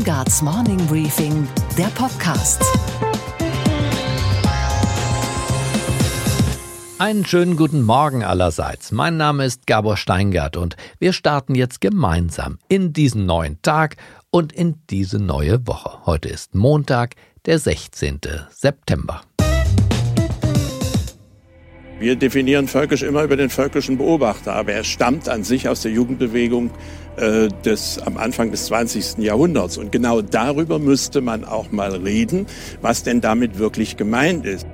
Steingarts Morning Briefing, der Podcast. Einen schönen guten Morgen allerseits. Mein Name ist Gabor Steingart und wir starten jetzt gemeinsam in diesen neuen Tag und in diese neue Woche. Heute ist Montag, der 16. September. Wir definieren völkisch immer über den völkischen Beobachter, aber er stammt an sich aus der Jugendbewegung äh, des, am Anfang des 20. Jahrhunderts. Und genau darüber müsste man auch mal reden, was denn damit wirklich gemeint ist.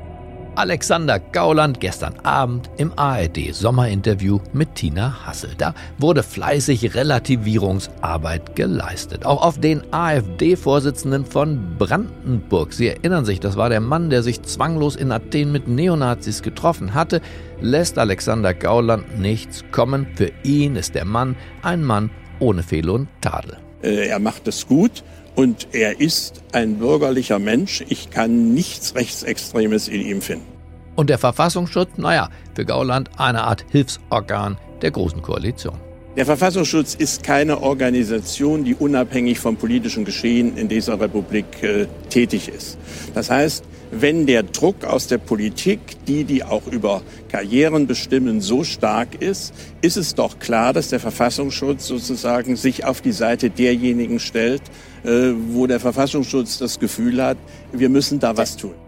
Alexander Gauland gestern Abend im ARD Sommerinterview mit Tina Hassel. Da wurde fleißig Relativierungsarbeit geleistet. Auch auf den AfD-Vorsitzenden von Brandenburg. Sie erinnern sich, das war der Mann, der sich zwanglos in Athen mit Neonazis getroffen hatte, lässt Alexander Gauland nichts kommen. Für ihn ist der Mann ein Mann ohne Fehl und Tadel. Äh, er macht es gut und er ist ein bürgerlicher Mensch. Ich kann nichts Rechtsextremes in ihm finden. Und der Verfassungsschutz, naja, für Gauland eine Art Hilfsorgan der Großen Koalition. Der Verfassungsschutz ist keine Organisation, die unabhängig vom politischen Geschehen in dieser Republik äh, tätig ist. Das heißt, wenn der Druck aus der Politik, die, die auch über Karrieren bestimmen, so stark ist, ist es doch klar, dass der Verfassungsschutz sozusagen sich auf die Seite derjenigen stellt, äh, wo der Verfassungsschutz das Gefühl hat, wir müssen da was tun.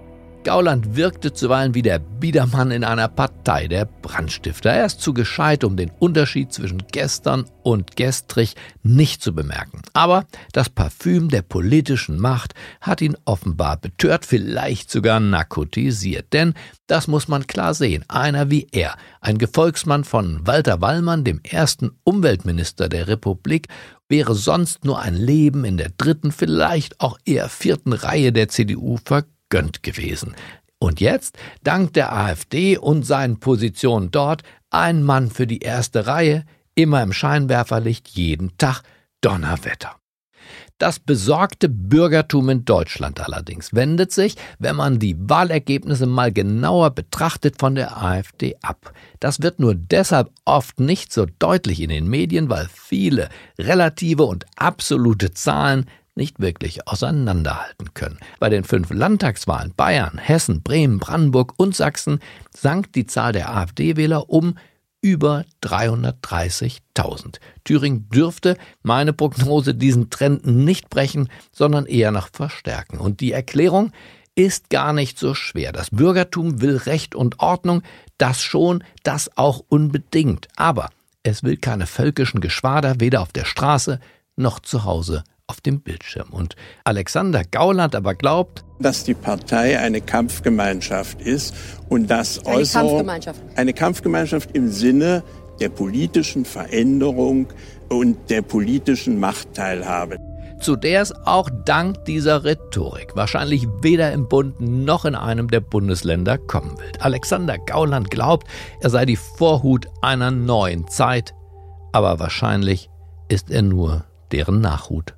Gauland wirkte zuweilen wie der Biedermann in einer Partei der Brandstifter. Er ist zu gescheit, um den Unterschied zwischen gestern und gestrig nicht zu bemerken. Aber das Parfüm der politischen Macht hat ihn offenbar betört, vielleicht sogar narkotisiert. Denn, das muss man klar sehen, einer wie er, ein Gefolgsmann von Walter Wallmann, dem ersten Umweltminister der Republik, wäre sonst nur ein Leben in der dritten, vielleicht auch eher vierten Reihe der CDU vergönnt gönnt gewesen. Und jetzt, dank der AfD und seinen Positionen dort, ein Mann für die erste Reihe, immer im Scheinwerferlicht, jeden Tag Donnerwetter. Das besorgte Bürgertum in Deutschland allerdings wendet sich, wenn man die Wahlergebnisse mal genauer betrachtet, von der AfD ab. Das wird nur deshalb oft nicht so deutlich in den Medien, weil viele relative und absolute Zahlen nicht wirklich auseinanderhalten können. Bei den fünf Landtagswahlen Bayern, Hessen, Bremen, Brandenburg und Sachsen sank die Zahl der AfD-Wähler um über 330.000. Thüringen dürfte, meine Prognose, diesen Trend nicht brechen, sondern eher noch verstärken. Und die Erklärung ist gar nicht so schwer. Das Bürgertum will Recht und Ordnung, das schon, das auch unbedingt. Aber es will keine völkischen Geschwader weder auf der Straße noch zu Hause auf dem Bildschirm. Und Alexander Gauland aber glaubt, dass die Partei eine Kampfgemeinschaft ist und dass eine Äußerung, Kampfgemeinschaft. eine Kampfgemeinschaft im Sinne der politischen Veränderung und der politischen Machtteilhabe. Zu der es auch dank dieser Rhetorik wahrscheinlich weder im Bund noch in einem der Bundesländer kommen wird. Alexander Gauland glaubt, er sei die Vorhut einer neuen Zeit, aber wahrscheinlich ist er nur deren Nachhut.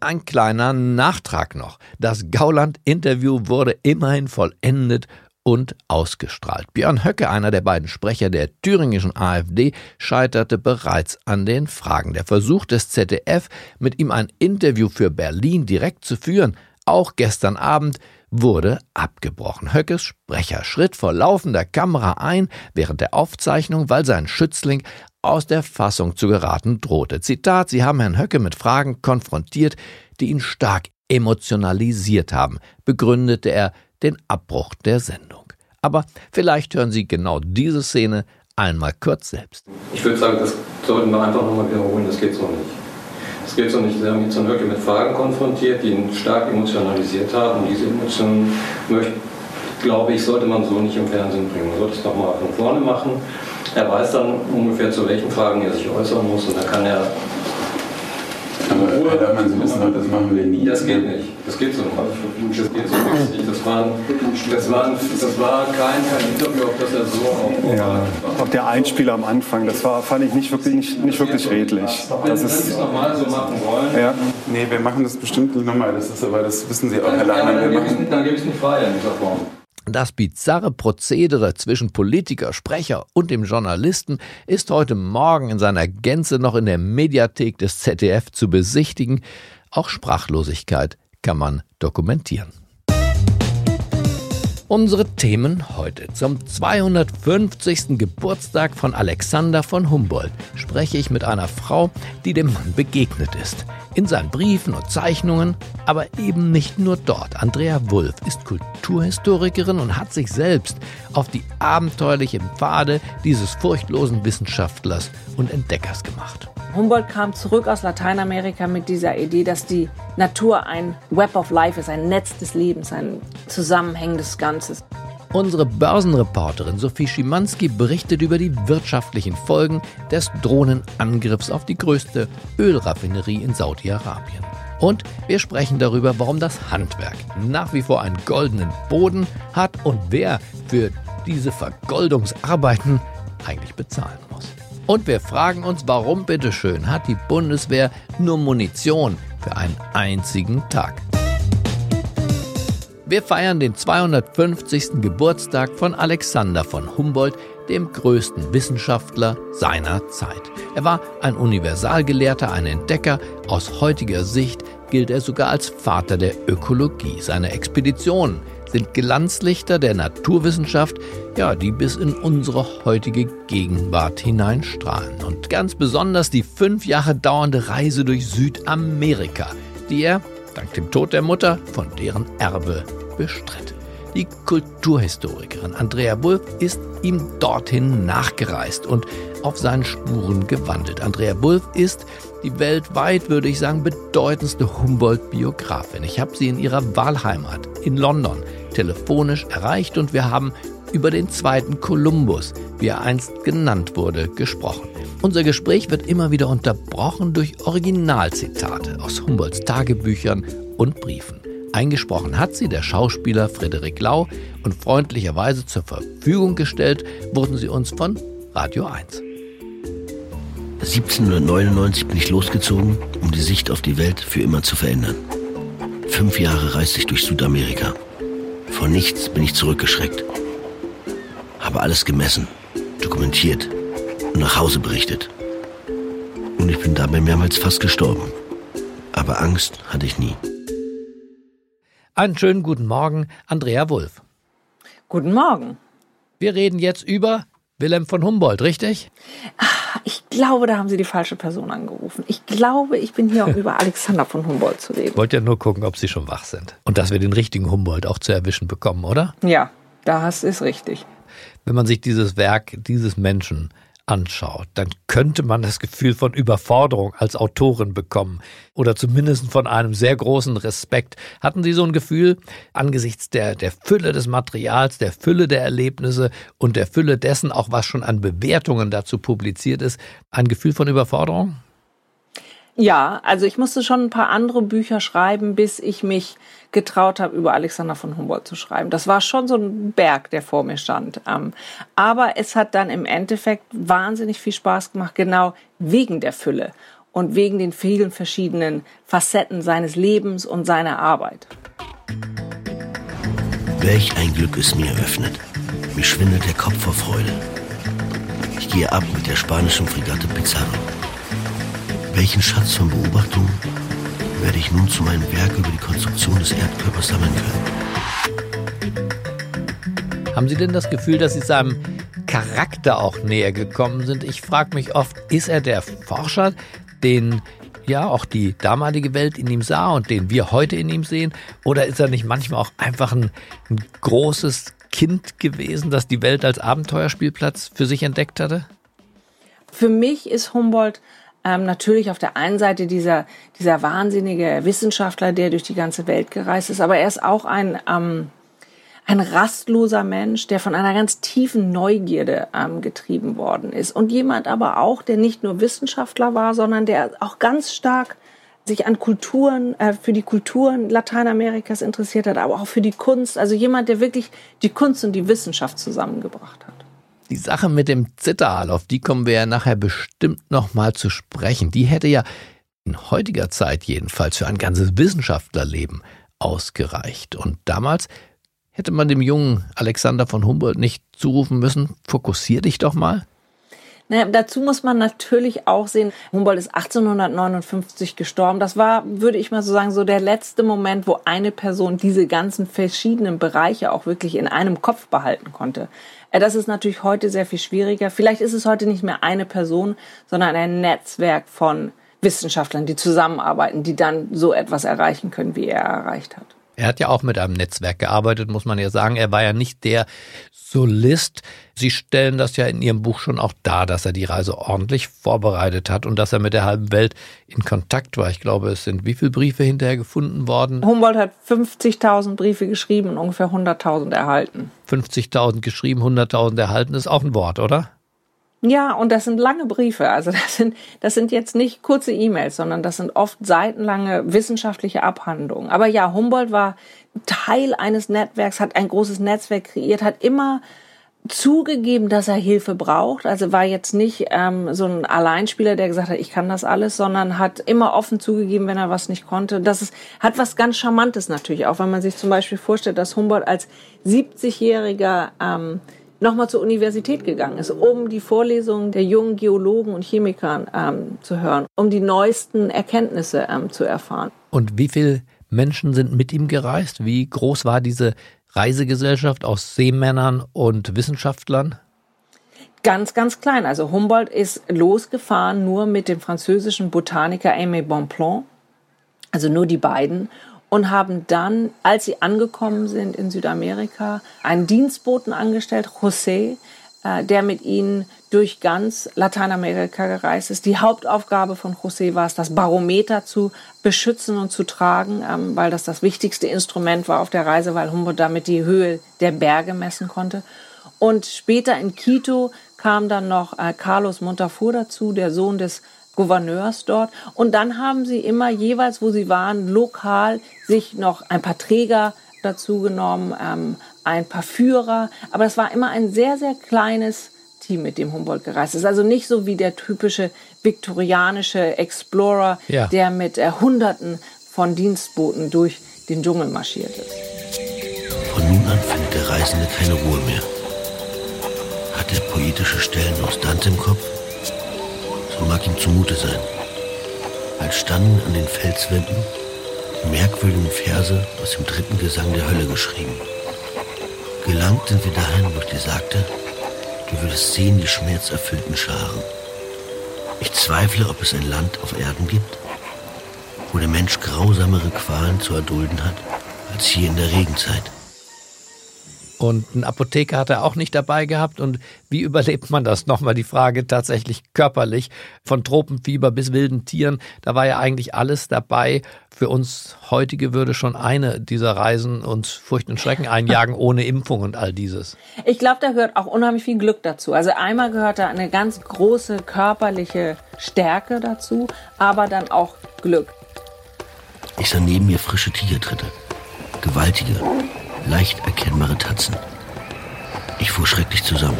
Ein kleiner Nachtrag noch. Das Gauland-Interview wurde immerhin vollendet und ausgestrahlt. Björn Höcke, einer der beiden Sprecher der thüringischen AfD, scheiterte bereits an den Fragen. Der Versuch des ZDF, mit ihm ein Interview für Berlin direkt zu führen, auch gestern Abend, wurde abgebrochen. Höckes Sprecher schritt vor laufender Kamera ein während der Aufzeichnung, weil sein Schützling aus der Fassung zu geraten drohte. Zitat, Sie haben Herrn Höcke mit Fragen konfrontiert, die ihn stark emotionalisiert haben, begründete er den Abbruch der Sendung. Aber vielleicht hören Sie genau diese Szene einmal kurz selbst. Ich würde sagen, das sollten wir einfach nochmal wiederholen, das geht so nicht. Das geht so nicht. Sie haben jetzt Herrn Höcke mit Fragen konfrontiert, die ihn stark emotionalisiert haben. Und diese Emotionen, glaube ich, sollte man so nicht im Fernsehen bringen. Man sollte es nochmal von vorne machen er weiß dann ungefähr, zu welchen Fragen er sich äußern muss und dann kann er. Aber Herr Dörmann, Sie wissen doch, das machen wir nie. Das geht nicht. Das geht so nicht. Das geht so nicht. Das war, das war, das war kein, kein Interview, auf das er so auch. Ja, auch der Einspieler am Anfang, das war, fand ich nicht wirklich, nicht, nicht wirklich redlich. Das ist, wenn Sie es nochmal so machen wollen. Ja. Nee, wir machen das bestimmt nicht nochmal. Das ist aber, das wissen Sie auch, Herr Lahmann. Dann gebe ich es nicht frei in dieser Form. Das bizarre Prozedere zwischen Politiker, Sprecher und dem Journalisten ist heute Morgen in seiner Gänze noch in der Mediathek des ZDF zu besichtigen. Auch Sprachlosigkeit kann man dokumentieren. Unsere Themen heute. Zum 250. Geburtstag von Alexander von Humboldt spreche ich mit einer Frau, die dem Mann begegnet ist. In seinen Briefen und Zeichnungen, aber eben nicht nur dort. Andrea Wulff ist Kulturhistorikerin und hat sich selbst auf die abenteuerlichen Pfade dieses furchtlosen Wissenschaftlers und Entdeckers gemacht. Humboldt kam zurück aus Lateinamerika mit dieser Idee, dass die Natur ein Web of Life ist, ein Netz des Lebens, ein zusammenhängendes Ganzes. Unsere Börsenreporterin Sophie Schimanski berichtet über die wirtschaftlichen Folgen des Drohnenangriffs auf die größte Ölraffinerie in Saudi-Arabien. Und wir sprechen darüber, warum das Handwerk nach wie vor einen goldenen Boden hat und wer für diese Vergoldungsarbeiten eigentlich bezahlen muss. Und wir fragen uns, warum bitteschön hat die Bundeswehr nur Munition für einen einzigen Tag? Wir feiern den 250. Geburtstag von Alexander von Humboldt, dem größten Wissenschaftler seiner Zeit. Er war ein Universalgelehrter, ein Entdecker. Aus heutiger Sicht gilt er sogar als Vater der Ökologie. Seine Expeditionen sind Glanzlichter der Naturwissenschaft, ja, die bis in unsere heutige Gegenwart hineinstrahlen. Und ganz besonders die fünf Jahre dauernde Reise durch Südamerika, die er, dank dem Tod der Mutter, von deren Erbe bestritt. Die Kulturhistorikerin Andrea Wulff ist ihm dorthin nachgereist und auf seinen Spuren gewandelt. Andrea Wulff ist die weltweit, würde ich sagen, bedeutendste Humboldt-Biografin. Ich habe sie in ihrer Wahlheimat in London telefonisch erreicht und wir haben über den zweiten Kolumbus, wie er einst genannt wurde, gesprochen. Unser Gespräch wird immer wieder unterbrochen durch Originalzitate aus Humboldts Tagebüchern und Briefen. Eingesprochen hat sie der Schauspieler Frederik Lau und freundlicherweise zur Verfügung gestellt wurden sie uns von Radio 1. 1799 bin ich losgezogen, um die Sicht auf die Welt für immer zu verändern. Fünf Jahre reiste ich durch Südamerika. Vor nichts bin ich zurückgeschreckt. Habe alles gemessen, dokumentiert und nach Hause berichtet. Und ich bin dabei mehrmals fast gestorben. Aber Angst hatte ich nie. Einen schönen guten Morgen, Andrea Wulff. Guten Morgen. Wir reden jetzt über Wilhelm von Humboldt, richtig? Ah, ich glaube, da haben Sie die falsche Person angerufen. Ich glaube, ich bin hier, um über Alexander von Humboldt zu reden. Wollt ja nur gucken, ob Sie schon wach sind. Und dass wir den richtigen Humboldt auch zu erwischen bekommen, oder? Ja, das ist richtig. Wenn man sich dieses Werk dieses Menschen anschaut, dann könnte man das Gefühl von Überforderung als Autorin bekommen oder zumindest von einem sehr großen Respekt. Hatten Sie so ein Gefühl angesichts der, der Fülle des Materials, der Fülle der Erlebnisse und der Fülle dessen, auch was schon an Bewertungen dazu publiziert ist, ein Gefühl von Überforderung? Ja, also ich musste schon ein paar andere Bücher schreiben, bis ich mich getraut habe, über Alexander von Humboldt zu schreiben. Das war schon so ein Berg, der vor mir stand. Ähm, aber es hat dann im Endeffekt wahnsinnig viel Spaß gemacht, genau wegen der Fülle und wegen den vielen verschiedenen Facetten seines Lebens und seiner Arbeit. Welch ein Glück es mir öffnet. Mir schwindelt der Kopf vor Freude. Ich gehe ab mit der spanischen Fregatte Pizarro. Welchen Schatz von Beobachtungen werde ich nun zu meinem Werk über die Konstruktion des Erdkörpers sammeln können? Haben Sie denn das Gefühl, dass Sie seinem Charakter auch näher gekommen sind? Ich frage mich oft, ist er der Forscher, den ja auch die damalige Welt in ihm sah und den wir heute in ihm sehen? Oder ist er nicht manchmal auch einfach ein, ein großes Kind gewesen, das die Welt als Abenteuerspielplatz für sich entdeckt hatte? Für mich ist Humboldt ähm, natürlich auf der einen Seite dieser, dieser wahnsinnige Wissenschaftler, der durch die ganze Welt gereist ist, aber er ist auch ein, ähm, ein rastloser Mensch, der von einer ganz tiefen Neugierde ähm, getrieben worden ist. Und jemand aber auch, der nicht nur Wissenschaftler war, sondern der auch ganz stark sich an Kulturen, äh, für die Kulturen Lateinamerikas interessiert hat, aber auch für die Kunst. Also jemand, der wirklich die Kunst und die Wissenschaft zusammengebracht hat. Die Sache mit dem Zitterhal, auf die kommen wir ja nachher bestimmt nochmal zu sprechen. Die hätte ja in heutiger Zeit jedenfalls für ein ganzes Wissenschaftlerleben ausgereicht. Und damals Hätte man dem jungen Alexander von Humboldt nicht zurufen müssen, fokussier dich doch mal? Naja, dazu muss man natürlich auch sehen, Humboldt ist 1859 gestorben. Das war, würde ich mal so sagen, so der letzte Moment, wo eine Person diese ganzen verschiedenen Bereiche auch wirklich in einem Kopf behalten konnte. Äh, das ist natürlich heute sehr viel schwieriger. Vielleicht ist es heute nicht mehr eine Person, sondern ein Netzwerk von Wissenschaftlern, die zusammenarbeiten, die dann so etwas erreichen können, wie er erreicht hat. Er hat ja auch mit einem Netzwerk gearbeitet, muss man ja sagen. Er war ja nicht der Solist. Sie stellen das ja in Ihrem Buch schon auch dar, dass er die Reise ordentlich vorbereitet hat und dass er mit der halben Welt in Kontakt war. Ich glaube, es sind wie viele Briefe hinterher gefunden worden? Humboldt hat 50.000 Briefe geschrieben und ungefähr 100.000 erhalten. 50.000 geschrieben, 100.000 erhalten ist auch ein Wort, oder? Ja, und das sind lange Briefe. Also das sind, das sind jetzt nicht kurze E-Mails, sondern das sind oft seitenlange wissenschaftliche Abhandlungen. Aber ja, Humboldt war Teil eines Netzwerks, hat ein großes Netzwerk kreiert, hat immer zugegeben, dass er Hilfe braucht. Also war jetzt nicht ähm, so ein Alleinspieler, der gesagt hat, ich kann das alles, sondern hat immer offen zugegeben, wenn er was nicht konnte. Das ist, hat was ganz Charmantes natürlich auch, wenn man sich zum Beispiel vorstellt, dass Humboldt als 70-jähriger ähm, nochmal zur Universität gegangen ist, um die Vorlesungen der jungen Geologen und Chemikern ähm, zu hören, um die neuesten Erkenntnisse ähm, zu erfahren. Und wie viele Menschen sind mit ihm gereist? Wie groß war diese Reisegesellschaft aus Seemännern und Wissenschaftlern? Ganz, ganz klein. Also Humboldt ist losgefahren nur mit dem französischen Botaniker Aimé Bonpland, also nur die beiden und haben dann, als sie angekommen sind in Südamerika, einen Dienstboten angestellt, José, äh, der mit ihnen durch ganz Lateinamerika gereist ist. Die Hauptaufgabe von José war es, das Barometer zu beschützen und zu tragen, ähm, weil das das wichtigste Instrument war auf der Reise, weil Humboldt damit die Höhe der Berge messen konnte. Und später in Quito kam dann noch äh, Carlos Montafur dazu, der Sohn des Gouverneurs dort. Und dann haben sie immer jeweils, wo sie waren, lokal sich noch ein paar Träger dazu genommen, ähm, ein paar Führer. Aber es war immer ein sehr, sehr kleines Team, mit dem Humboldt gereist ist. Also nicht so wie der typische viktorianische Explorer, ja. der mit äh, Hunderten von Dienstboten durch den Dschungel marschiert ist. Von nun an findet der Reisende keine Ruhe mehr. Hat er poetische Stellen aus Dante im Kopf? So mag ihm zumute sein. Als standen an den Felswänden merkwürdigen Verse aus dem dritten Gesang der Hölle geschrieben. Gelangt sind wir dahin, wo ich dir sagte, du würdest sehen die schmerzerfüllten Scharen. Ich zweifle, ob es ein Land auf Erden gibt, wo der Mensch grausamere Qualen zu erdulden hat als hier in der Regenzeit. Und einen Apotheker hat er auch nicht dabei gehabt. Und wie überlebt man das? Nochmal die Frage tatsächlich körperlich. Von Tropenfieber bis wilden Tieren. Da war ja eigentlich alles dabei. Für uns heutige würde schon eine dieser Reisen uns Furcht und Schrecken einjagen, ohne Impfung und all dieses. Ich glaube, da gehört auch unheimlich viel Glück dazu. Also einmal gehört da eine ganz große körperliche Stärke dazu, aber dann auch Glück. Ich sah neben mir frische Tigertritte. Gewaltige, leicht erkennbare Tatzen. Ich fuhr schrecklich zusammen.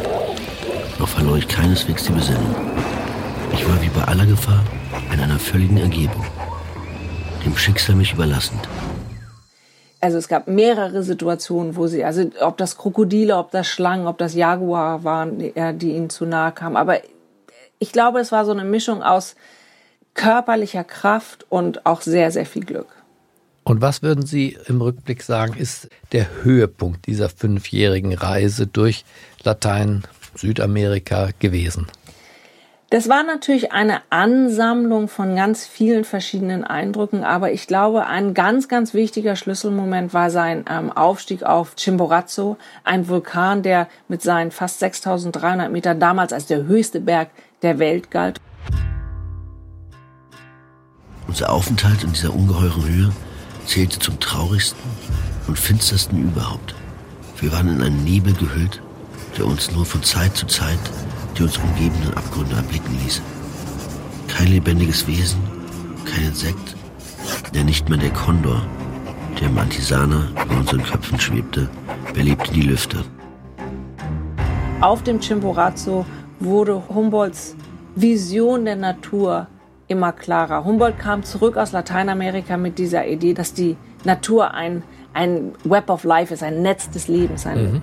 Noch verlor ich keineswegs die Besinnung. Ich war wie bei aller Gefahr in einer völligen Ergebung, dem Schicksal mich überlassend. Also es gab mehrere Situationen, wo sie, also ob das Krokodile, ob das Schlangen, ob das Jaguar waren, die ihnen zu nahe kamen. Aber ich glaube, es war so eine Mischung aus körperlicher Kraft und auch sehr, sehr viel Glück. Und was würden Sie im Rückblick sagen, ist der Höhepunkt dieser fünfjährigen Reise durch Latein, Südamerika gewesen? Das war natürlich eine Ansammlung von ganz vielen verschiedenen Eindrücken, aber ich glaube, ein ganz, ganz wichtiger Schlüsselmoment war sein ähm, Aufstieg auf Chimborazo, ein Vulkan, der mit seinen fast 6300 Metern damals als der höchste Berg der Welt galt. Unser Aufenthalt in dieser ungeheuren Höhe zählte zum traurigsten und finstersten überhaupt. Wir waren in einen Nebel gehüllt, der uns nur von Zeit zu Zeit die uns umgebenden Abgründe erblicken ließ. Kein lebendiges Wesen, kein Insekt, ja nicht mehr der Kondor, der im Antisana über unseren Köpfen schwebte, belebte die Lüfte. Auf dem Chimborazo wurde Humboldts Vision der Natur immer klarer. Humboldt kam zurück aus Lateinamerika mit dieser Idee, dass die Natur ein, ein Web of Life ist, ein Netz des Lebens, ein mhm.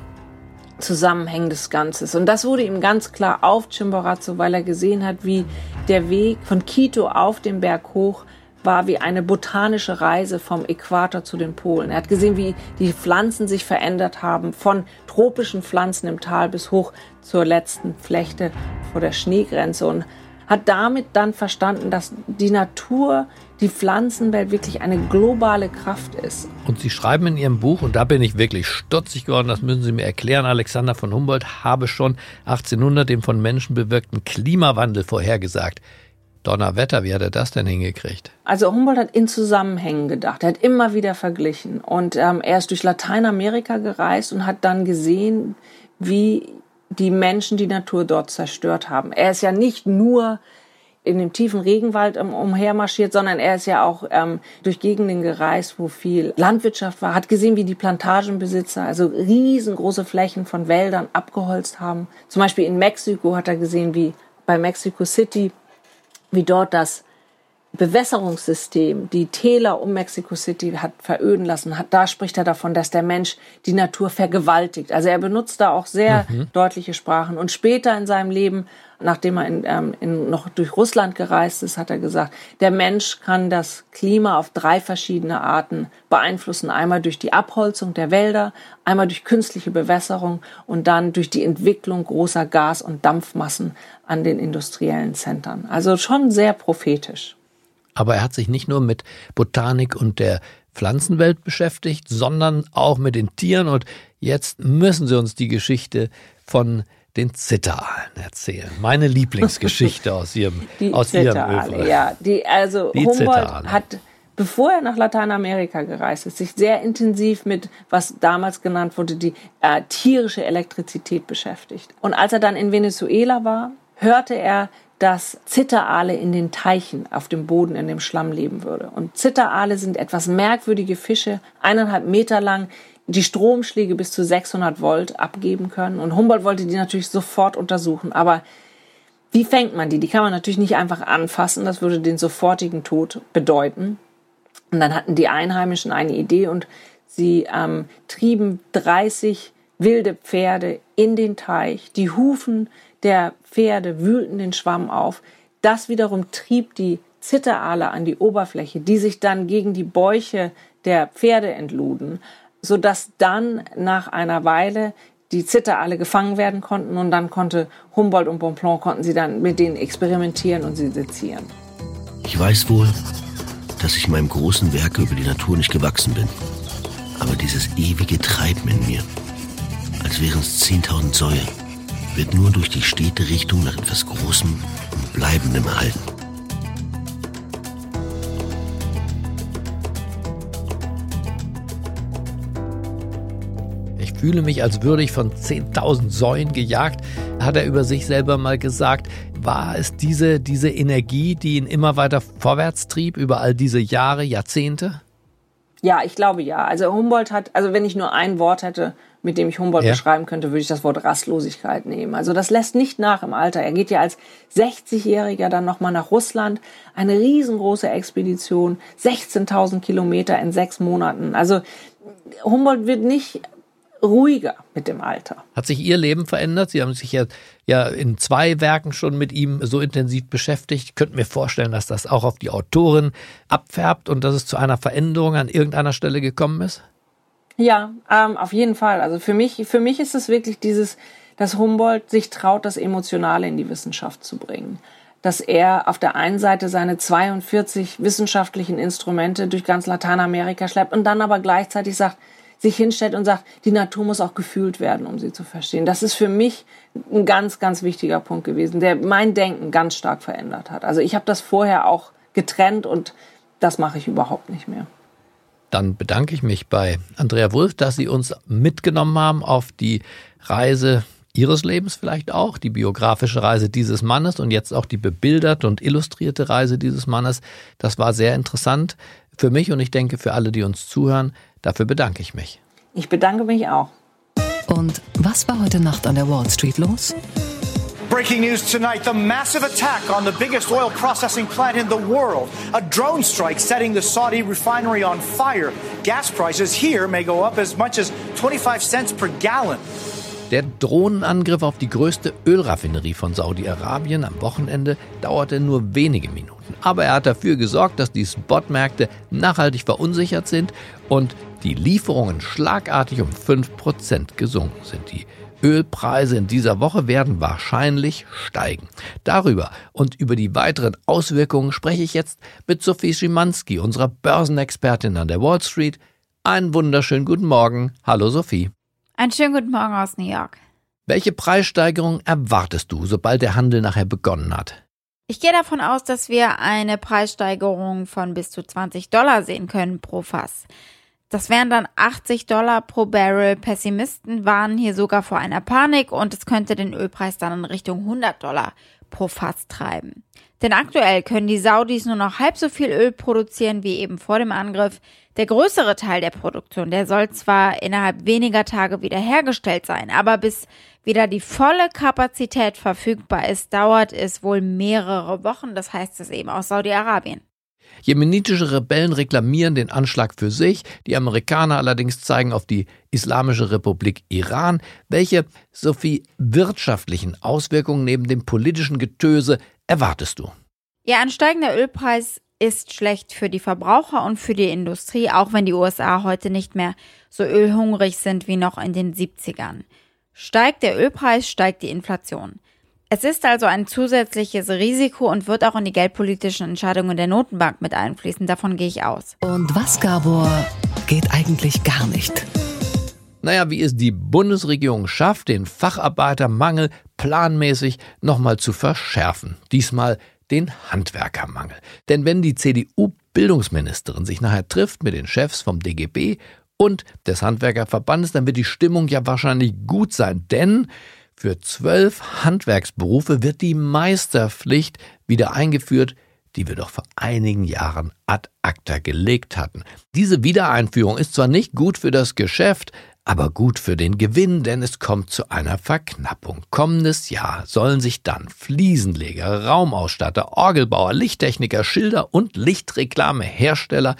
zusammenhängendes Ganzes. Und das wurde ihm ganz klar auf Chimborazo, weil er gesehen hat, wie der Weg von Quito auf den Berg hoch war wie eine botanische Reise vom Äquator zu den Polen. Er hat gesehen, wie die Pflanzen sich verändert haben, von tropischen Pflanzen im Tal bis hoch zur letzten Flechte vor der Schneegrenze und hat damit dann verstanden, dass die Natur, die Pflanzenwelt wirklich eine globale Kraft ist. Und Sie schreiben in Ihrem Buch, und da bin ich wirklich stutzig geworden, das müssen Sie mir erklären, Alexander von Humboldt habe schon 1800 den von Menschen bewirkten Klimawandel vorhergesagt. Donnerwetter, wie hat er das denn hingekriegt? Also Humboldt hat in Zusammenhängen gedacht. Er hat immer wieder verglichen. Und ähm, er ist durch Lateinamerika gereist und hat dann gesehen, wie die Menschen die Natur dort zerstört haben. Er ist ja nicht nur in dem tiefen Regenwald um, umhermarschiert, sondern er ist ja auch ähm, durch Gegenden gereist, wo viel Landwirtschaft war, hat gesehen, wie die Plantagenbesitzer also riesengroße Flächen von Wäldern abgeholzt haben. Zum Beispiel in Mexiko hat er gesehen, wie bei Mexico City, wie dort das Bewässerungssystem die Täler um Mexico City hat veröden lassen, hat, da spricht er davon, dass der Mensch die Natur vergewaltigt. Also er benutzt da auch sehr mhm. deutliche Sprachen. Und später in seinem Leben, nachdem er in, ähm, in, noch durch Russland gereist ist, hat er gesagt, der Mensch kann das Klima auf drei verschiedene Arten beeinflussen. Einmal durch die Abholzung der Wälder, einmal durch künstliche Bewässerung und dann durch die Entwicklung großer Gas- und Dampfmassen an den industriellen Zentren. Also schon sehr prophetisch. Aber er hat sich nicht nur mit Botanik und der Pflanzenwelt beschäftigt, sondern auch mit den Tieren. Und jetzt müssen Sie uns die Geschichte von den Zitteralen erzählen. Meine Lieblingsgeschichte aus Ihrem die aus Zitterale, Ihrem ja, die also die Humboldt Zitterale. hat bevor er nach Lateinamerika gereist ist, sich sehr intensiv mit, was damals genannt wurde, die äh, tierische Elektrizität beschäftigt. Und als er dann in Venezuela war, hörte er dass Zitterale in den Teichen auf dem Boden in dem Schlamm leben würde. Und Zitterale sind etwas merkwürdige Fische, eineinhalb Meter lang, die Stromschläge bis zu 600 Volt abgeben können. Und Humboldt wollte die natürlich sofort untersuchen. Aber wie fängt man die? Die kann man natürlich nicht einfach anfassen. Das würde den sofortigen Tod bedeuten. Und dann hatten die Einheimischen eine Idee und sie ähm, trieben 30 wilde Pferde in den Teich. Die Hufen der Pferde wühlten den Schwamm auf. Das wiederum trieb die Zitterale an die Oberfläche, die sich dann gegen die Bäuche der Pferde entluden, sodass dann nach einer Weile die Zitterale gefangen werden konnten und dann konnte Humboldt und Bonpland konnten sie dann mit denen experimentieren und sie sezieren. Ich weiß wohl, dass ich meinem großen Werke über die Natur nicht gewachsen bin. Aber dieses ewige Treiben in mir, als wären es 10.000 Säue, wird nur durch die stete Richtung nach etwas Großem und Bleibendem erhalten. Ich fühle mich, als würde ich von 10.000 Säuen gejagt, hat er über sich selber mal gesagt. War es diese, diese Energie, die ihn immer weiter vorwärts trieb, über all diese Jahre, Jahrzehnte? Ja, ich glaube ja. Also Humboldt hat, also wenn ich nur ein Wort hätte, mit dem ich Humboldt ja. beschreiben könnte, würde ich das Wort Rastlosigkeit nehmen. Also das lässt nicht nach im Alter. Er geht ja als 60-Jähriger dann nochmal nach Russland. Eine riesengroße Expedition, 16.000 Kilometer in sechs Monaten. Also Humboldt wird nicht ruhiger mit dem Alter. Hat sich Ihr Leben verändert? Sie haben sich ja, ja in zwei Werken schon mit ihm so intensiv beschäftigt. Ich könnte mir vorstellen, dass das auch auf die Autorin abfärbt und dass es zu einer Veränderung an irgendeiner Stelle gekommen ist? Ja, ähm, auf jeden Fall. Also für mich, für mich ist es wirklich dieses, dass Humboldt sich traut, das Emotionale in die Wissenschaft zu bringen. Dass er auf der einen Seite seine 42 wissenschaftlichen Instrumente durch ganz Lateinamerika schleppt und dann aber gleichzeitig sagt, sich hinstellt und sagt, die Natur muss auch gefühlt werden, um sie zu verstehen. Das ist für mich ein ganz, ganz wichtiger Punkt gewesen, der mein Denken ganz stark verändert hat. Also ich habe das vorher auch getrennt und das mache ich überhaupt nicht mehr. Dann bedanke ich mich bei Andrea Wulff, dass Sie uns mitgenommen haben auf die Reise Ihres Lebens vielleicht auch, die biografische Reise dieses Mannes und jetzt auch die bebilderte und illustrierte Reise dieses Mannes. Das war sehr interessant für mich und ich denke für alle, die uns zuhören. Dafür bedanke ich mich. Ich bedanke mich auch. Und was war heute Nacht an der Wall Street los? Breaking news tonight the massive attack on the biggest oil processing plant in the world. A drone strike setting the Saudi refinery on fire. Gas prices here may go up as much as 25 cents per gallon. Der Drohnenangriff auf die größte Ölraffinerie von Saudi-Arabien am Wochenende dauerte nur wenige Minuten. Aber er hat dafür gesorgt, dass die Spotmärkte nachhaltig verunsichert sind und die Lieferungen schlagartig um 5% gesunken sind. Die Ölpreise in dieser Woche werden wahrscheinlich steigen. Darüber und über die weiteren Auswirkungen spreche ich jetzt mit Sophie Schimanski, unserer Börsenexpertin an der Wall Street. Einen wunderschönen guten Morgen. Hallo Sophie. Einen schönen guten Morgen aus New York. Welche Preissteigerung erwartest du, sobald der Handel nachher begonnen hat? Ich gehe davon aus, dass wir eine Preissteigerung von bis zu 20 Dollar sehen können pro Fass. Das wären dann 80 Dollar pro Barrel. Pessimisten warnen hier sogar vor einer Panik und es könnte den Ölpreis dann in Richtung 100 Dollar pro Fass treiben. Denn aktuell können die Saudis nur noch halb so viel Öl produzieren wie eben vor dem Angriff. Der größere Teil der Produktion, der soll zwar innerhalb weniger Tage wiederhergestellt sein, aber bis wieder die volle Kapazität verfügbar ist, dauert es wohl mehrere Wochen. Das heißt es eben aus Saudi-Arabien. Jemenitische Rebellen reklamieren den Anschlag für sich, die Amerikaner allerdings zeigen auf die Islamische Republik Iran. Welche, Sophie, wirtschaftlichen Auswirkungen neben dem politischen Getöse erwartest du? Ja, ein steigender Ölpreis ist schlecht für die Verbraucher und für die Industrie, auch wenn die USA heute nicht mehr so ölhungrig sind wie noch in den 70ern. Steigt der Ölpreis, steigt die Inflation. Es ist also ein zusätzliches Risiko und wird auch in die geldpolitischen Entscheidungen der Notenbank mit einfließen. Davon gehe ich aus. Und was, Gabor, geht eigentlich gar nicht? Naja, wie es die Bundesregierung schafft, den Facharbeitermangel planmäßig nochmal zu verschärfen. Diesmal den Handwerkermangel. Denn wenn die CDU-Bildungsministerin sich nachher trifft mit den Chefs vom DGB und des Handwerkerverbandes, dann wird die Stimmung ja wahrscheinlich gut sein, denn für zwölf Handwerksberufe wird die Meisterpflicht wieder eingeführt, die wir doch vor einigen Jahren ad acta gelegt hatten. Diese Wiedereinführung ist zwar nicht gut für das Geschäft, aber gut für den Gewinn, denn es kommt zu einer Verknappung. Kommendes Jahr sollen sich dann Fliesenleger, Raumausstatter, Orgelbauer, Lichttechniker, Schilder und Lichtreklamehersteller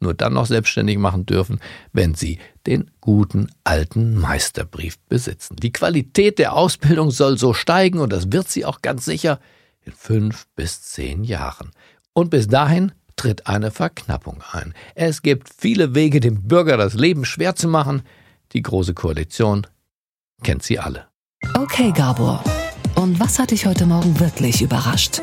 nur dann noch selbstständig machen dürfen, wenn sie den guten alten Meisterbrief besitzen. Die Qualität der Ausbildung soll so steigen und das wird sie auch ganz sicher in fünf bis zehn Jahren. Und bis dahin tritt eine Verknappung ein. Es gibt viele Wege, dem Bürger das Leben schwer zu machen. Die Große Koalition kennt sie alle. Okay, Gabor. Und was hat dich heute Morgen wirklich überrascht?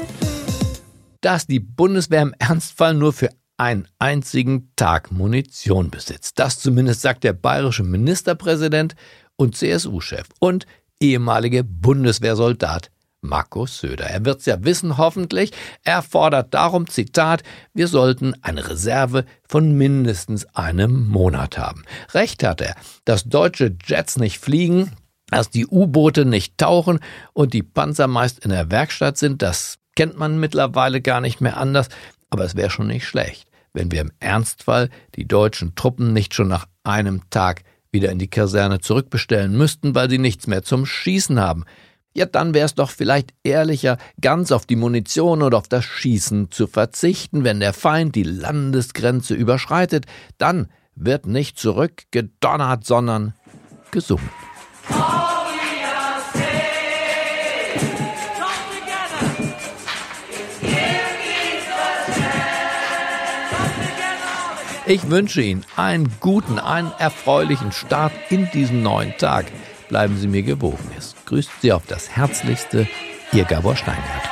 Dass die Bundeswehr im Ernstfall nur für einen einzigen Tag Munition besitzt. Das zumindest sagt der bayerische Ministerpräsident und CSU-Chef und ehemalige Bundeswehrsoldat Markus Söder. Er wird's ja wissen, hoffentlich. Er fordert darum, Zitat, wir sollten eine Reserve von mindestens einem Monat haben. Recht hat er, dass deutsche Jets nicht fliegen, dass die U-Boote nicht tauchen und die Panzer meist in der Werkstatt sind, das kennt man mittlerweile gar nicht mehr anders, aber es wäre schon nicht schlecht wenn wir im Ernstfall die deutschen Truppen nicht schon nach einem Tag wieder in die Kaserne zurückbestellen müssten, weil sie nichts mehr zum Schießen haben. Ja, dann wäre es doch vielleicht ehrlicher, ganz auf die Munition und auf das Schießen zu verzichten, wenn der Feind die Landesgrenze überschreitet, dann wird nicht zurückgedonnert, sondern gesungen. Ich wünsche Ihnen einen guten, einen erfreulichen Start in diesen neuen Tag. Bleiben Sie mir gewogen. Es grüßt Sie auf das Herzlichste, Ihr Gabor Steingart.